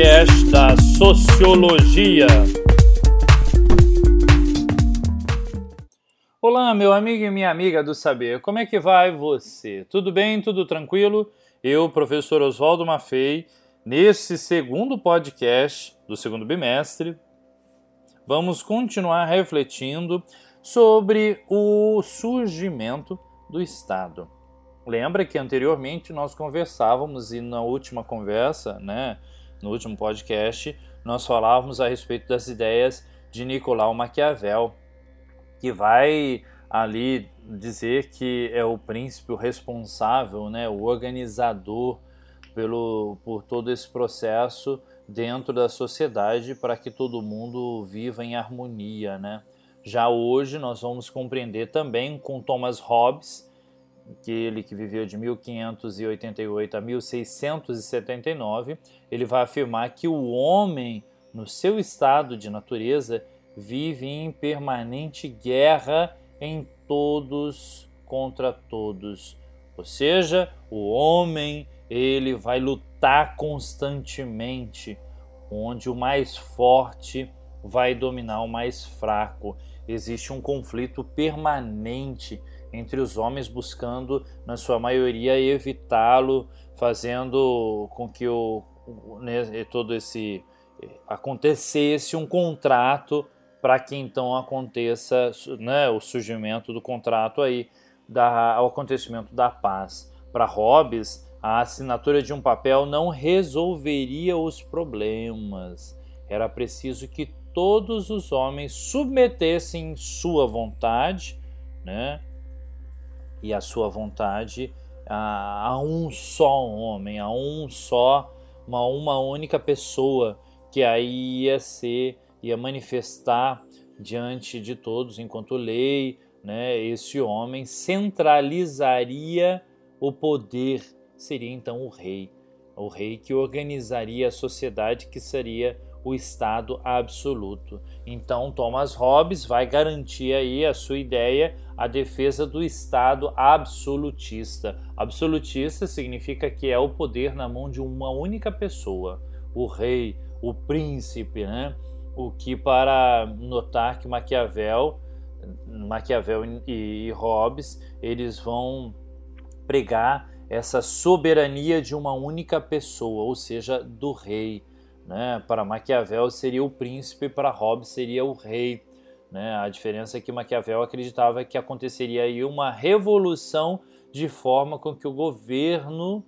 podcast da Sociologia. Olá, meu amigo e minha amiga do saber, como é que vai você? Tudo bem? Tudo tranquilo? Eu, professor Oswaldo Maffei, nesse segundo podcast do segundo bimestre, vamos continuar refletindo sobre o surgimento do Estado. Lembra que anteriormente nós conversávamos e na última conversa, né, no último podcast, nós falávamos a respeito das ideias de Nicolau Maquiavel, que vai ali dizer que é o príncipe o responsável, né, o organizador pelo, por todo esse processo dentro da sociedade para que todo mundo viva em harmonia, né? Já hoje nós vamos compreender também com Thomas Hobbes que ele que viveu de 1588 a 1679, ele vai afirmar que o homem, no seu estado de natureza, vive em permanente guerra em todos contra todos. Ou seja, o homem, ele vai lutar constantemente, onde o mais forte vai dominar o mais fraco. Existe um conflito permanente entre os homens, buscando, na sua maioria, evitá-lo, fazendo com que o, né, todo esse acontecesse um contrato para que então aconteça né, o surgimento do contrato aí, da, o acontecimento da paz. Para Hobbes, a assinatura de um papel não resolveria os problemas. Era preciso que todos os homens submetessem sua vontade, né, e a sua vontade a, a um só homem, a um só, uma, uma única pessoa que aí ia ser, ia manifestar diante de todos enquanto lei, né, esse homem centralizaria o poder, seria então o rei, o rei que organizaria a sociedade que seria o Estado absoluto. Então, Thomas Hobbes vai garantir aí a sua ideia, a defesa do Estado absolutista. Absolutista significa que é o poder na mão de uma única pessoa, o rei, o príncipe, né? O que para notar que Maquiavel, Maquiavel e, Hobbes, eles vão pregar essa soberania de uma única pessoa, ou seja, do rei né? Para Maquiavel seria o príncipe, para Hobbes seria o rei. Né? A diferença é que Maquiavel acreditava que aconteceria aí uma revolução de forma com que o governo,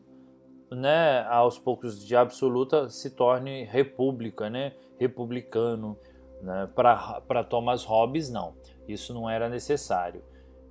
né, aos poucos de absoluta, se torne república, né, republicano. Né? Para Thomas Hobbes, não, isso não era necessário.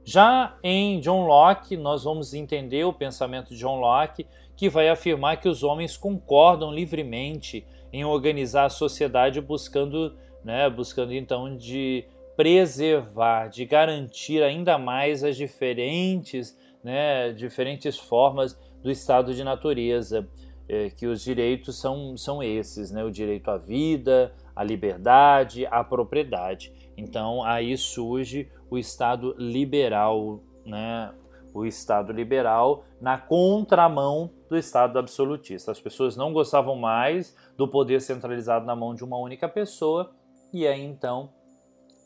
Já em John Locke, nós vamos entender o pensamento de John Locke, que vai afirmar que os homens concordam livremente em organizar a sociedade buscando, né, buscando então de preservar, de garantir ainda mais as diferentes, né, diferentes formas do estado de natureza, é, que os direitos são, são esses, né, o direito à vida, à liberdade, à propriedade. Então aí surge o Estado liberal, né, o Estado liberal na contramão do Estado absolutista. As pessoas não gostavam mais do poder centralizado na mão de uma única pessoa e aí então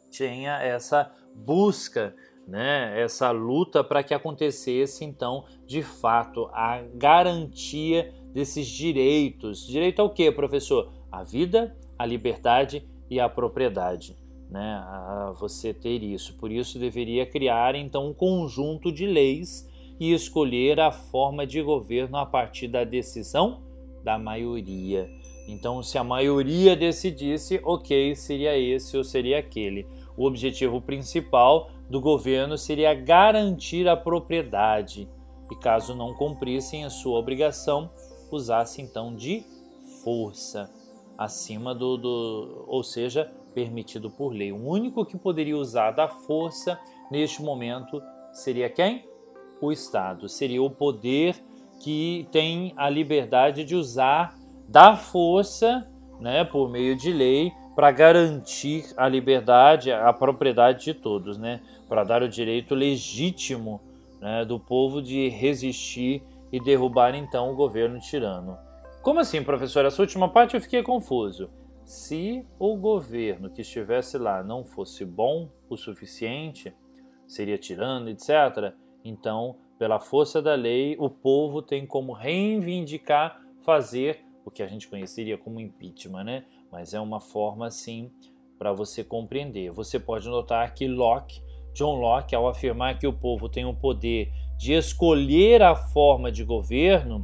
tinha essa busca, né, essa luta para que acontecesse então de fato a garantia desses direitos. Direito ao que, professor? A vida, a liberdade e a propriedade né, a você ter isso. Por isso deveria criar então um conjunto de leis e escolher a forma de governo a partir da decisão da maioria. Então, se a maioria decidisse, ok, seria esse ou seria aquele. O objetivo principal do governo seria garantir a propriedade e, caso não cumprissem a sua obrigação, usasse então de força acima do, do ou seja, permitido por lei. O único que poderia usar da força neste momento seria quem? O Estado. Seria o poder que tem a liberdade de usar da força, né, por meio de lei, para garantir a liberdade, a propriedade de todos, né, para dar o direito legítimo né, do povo de resistir e derrubar então o governo tirano. Como assim, professor? Essa última parte eu fiquei confuso. Se o governo que estivesse lá não fosse bom o suficiente, seria tirano, etc., então, pela força da lei, o povo tem como reivindicar fazer o que a gente conheceria como impeachment, né? Mas é uma forma assim para você compreender. Você pode notar que Locke, John Locke, ao afirmar que o povo tem o poder de escolher a forma de governo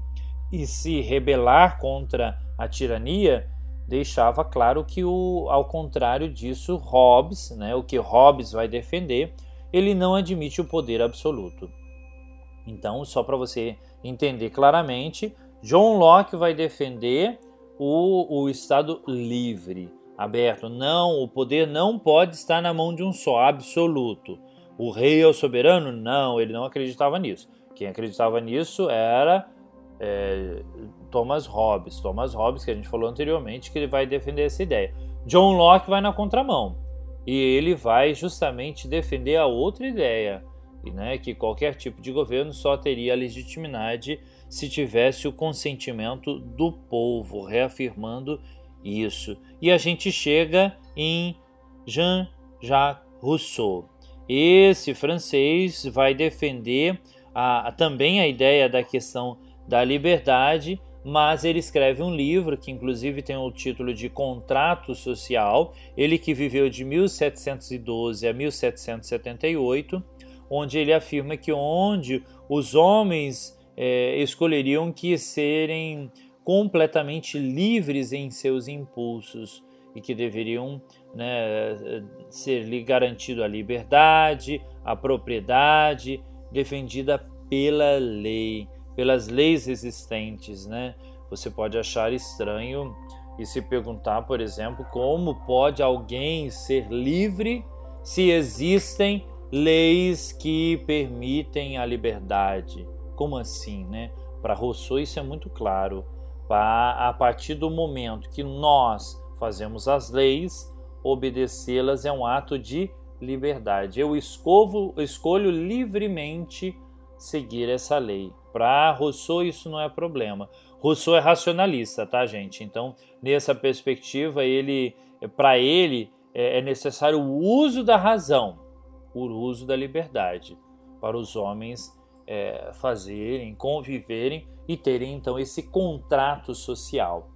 e se rebelar contra a tirania, deixava claro que o, ao contrário disso, Hobbes, né, o que Hobbes vai defender, ele não admite o poder absoluto. Então, só para você entender claramente, John Locke vai defender o, o Estado livre, aberto. Não, o poder não pode estar na mão de um só, absoluto. O rei é o soberano? Não, ele não acreditava nisso. Quem acreditava nisso era é, Thomas Hobbes. Thomas Hobbes, que a gente falou anteriormente, que ele vai defender essa ideia. John Locke vai na contramão. E ele vai justamente defender a outra ideia, né, que qualquer tipo de governo só teria legitimidade se tivesse o consentimento do povo, reafirmando isso. E a gente chega em Jean-Jacques Rousseau. Esse francês vai defender a, também a ideia da questão da liberdade, mas ele escreve um livro que inclusive tem o título de Contrato Social, ele que viveu de 1712 a 1778, onde ele afirma que onde os homens é, escolheriam que serem completamente livres em seus impulsos e que deveriam né, ser lhe garantido a liberdade, a propriedade defendida pela lei, pelas leis existentes, né? Você pode achar estranho e se perguntar, por exemplo, como pode alguém ser livre se existem leis que permitem a liberdade? Como assim, né? Para Rousseau isso é muito claro. A partir do momento que nós fazemos as leis, obedecê-las é um ato de liberdade. Eu escovo, escolho livremente seguir essa lei. Para Rousseau isso não é problema. Rousseau é racionalista, tá, gente? Então, nessa perspectiva, ele, para ele, é, é necessário o uso da razão, o uso da liberdade, para os homens é, fazerem, conviverem e terem então esse contrato social.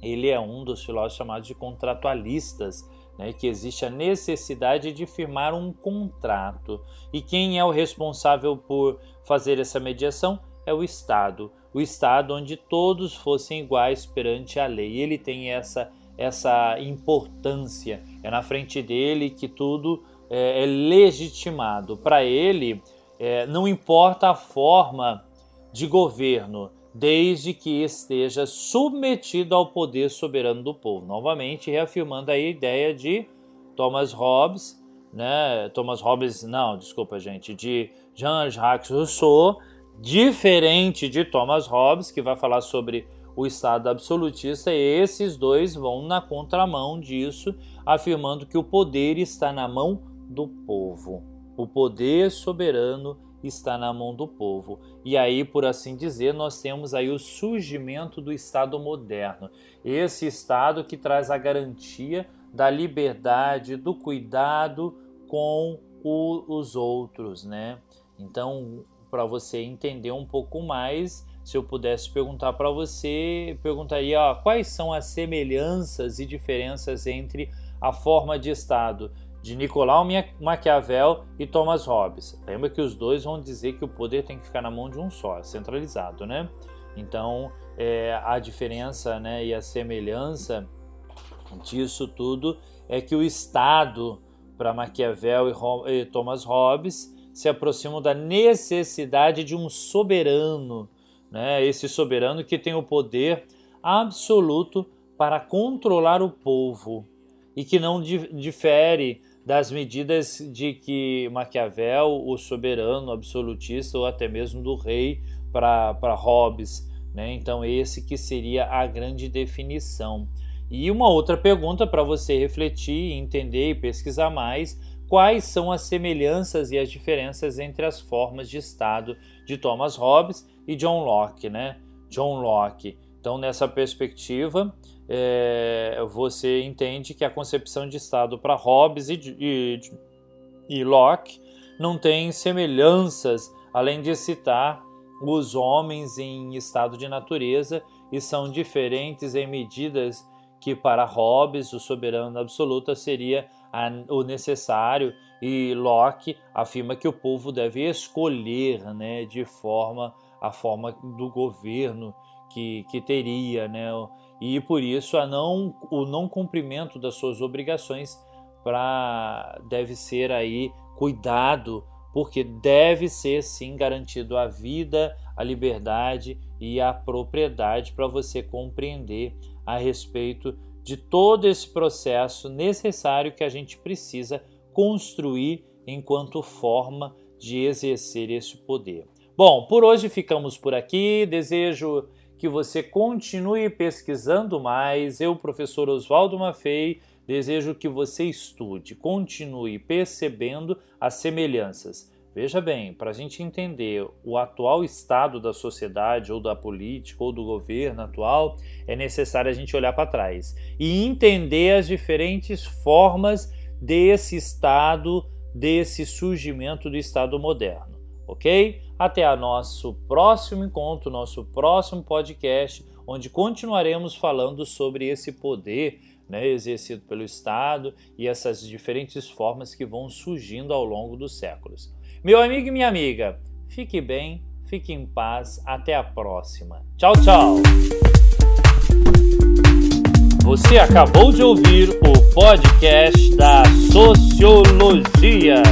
Ele é um dos filósofos chamados de contratualistas, né, que existe a necessidade de firmar um contrato. E quem é o responsável por fazer essa mediação? É o Estado. O Estado onde todos fossem iguais perante a lei. Ele tem essa, essa importância. É na frente dele que tudo é, é legitimado. Para ele, é, não importa a forma de governo, desde que esteja submetido ao poder soberano do povo. Novamente, reafirmando a ideia de Thomas Hobbes, né? Thomas Hobbes, não, desculpa, gente, de Jean-Jacques Rousseau, diferente de Thomas Hobbes, que vai falar sobre o Estado absolutista, esses dois vão na contramão disso, afirmando que o poder está na mão do povo. O poder soberano está na mão do povo. E aí, por assim dizer, nós temos aí o surgimento do Estado moderno. Esse Estado que traz a garantia da liberdade, do cuidado com o, os outros, né? Então, para você entender um pouco mais, se eu pudesse perguntar para você, perguntaria ó, quais são as semelhanças e diferenças entre a forma de Estado de Nicolau Maquiavel e Thomas Hobbes. Lembra que os dois vão dizer que o poder tem que ficar na mão de um só, centralizado, né? Então, é, a diferença né, e a semelhança disso tudo é que o Estado, para Maquiavel e, e Thomas Hobbes, se aproximam da necessidade de um soberano, né? esse soberano que tem o poder absoluto para controlar o povo e que não difere das medidas de que Maquiavel, o soberano absolutista, ou até mesmo do rei para Hobbes. Né? Então, esse que seria a grande definição. E uma outra pergunta para você refletir, entender e pesquisar mais: quais são as semelhanças e as diferenças entre as formas de Estado de Thomas Hobbes e John Locke, né? John Locke Então, nessa perspectiva, é, você entende que a concepção de Estado para Hobbes e, e, e Locke não tem semelhanças, além de citar os homens em estado de natureza e são diferentes em medidas que para Hobbes, o soberano absoluto, seria a, o necessário e Locke afirma que o povo deve escolher, né, de forma a forma do governo que, que teria, né, e por isso a não, o não cumprimento das suas obrigações para deve ser aí cuidado, porque deve ser sim garantido a vida, a liberdade e a propriedade para você compreender a respeito de todo esse processo necessário que a gente precisa construir enquanto forma de exercer esse poder. Bom, por hoje ficamos por aqui. Desejo que você continue pesquisando mais. Eu, professor Oswaldo Maffei, desejo que você estude, continue percebendo as semelhanças. Veja bem, para a gente entender o atual estado da sociedade, ou da política, ou do governo atual, é necessário a gente olhar para trás e entender as diferentes formas desse estado, desse surgimento do estado moderno, ok? Até o nosso próximo encontro, nosso próximo podcast, onde continuaremos falando sobre esse poder né, exercido pelo Estado e essas diferentes formas que vão surgindo ao longo dos séculos. Meu amigo e minha amiga, fique bem, fique em paz, até a próxima. Tchau, tchau! Você acabou de ouvir o podcast da Sociologia.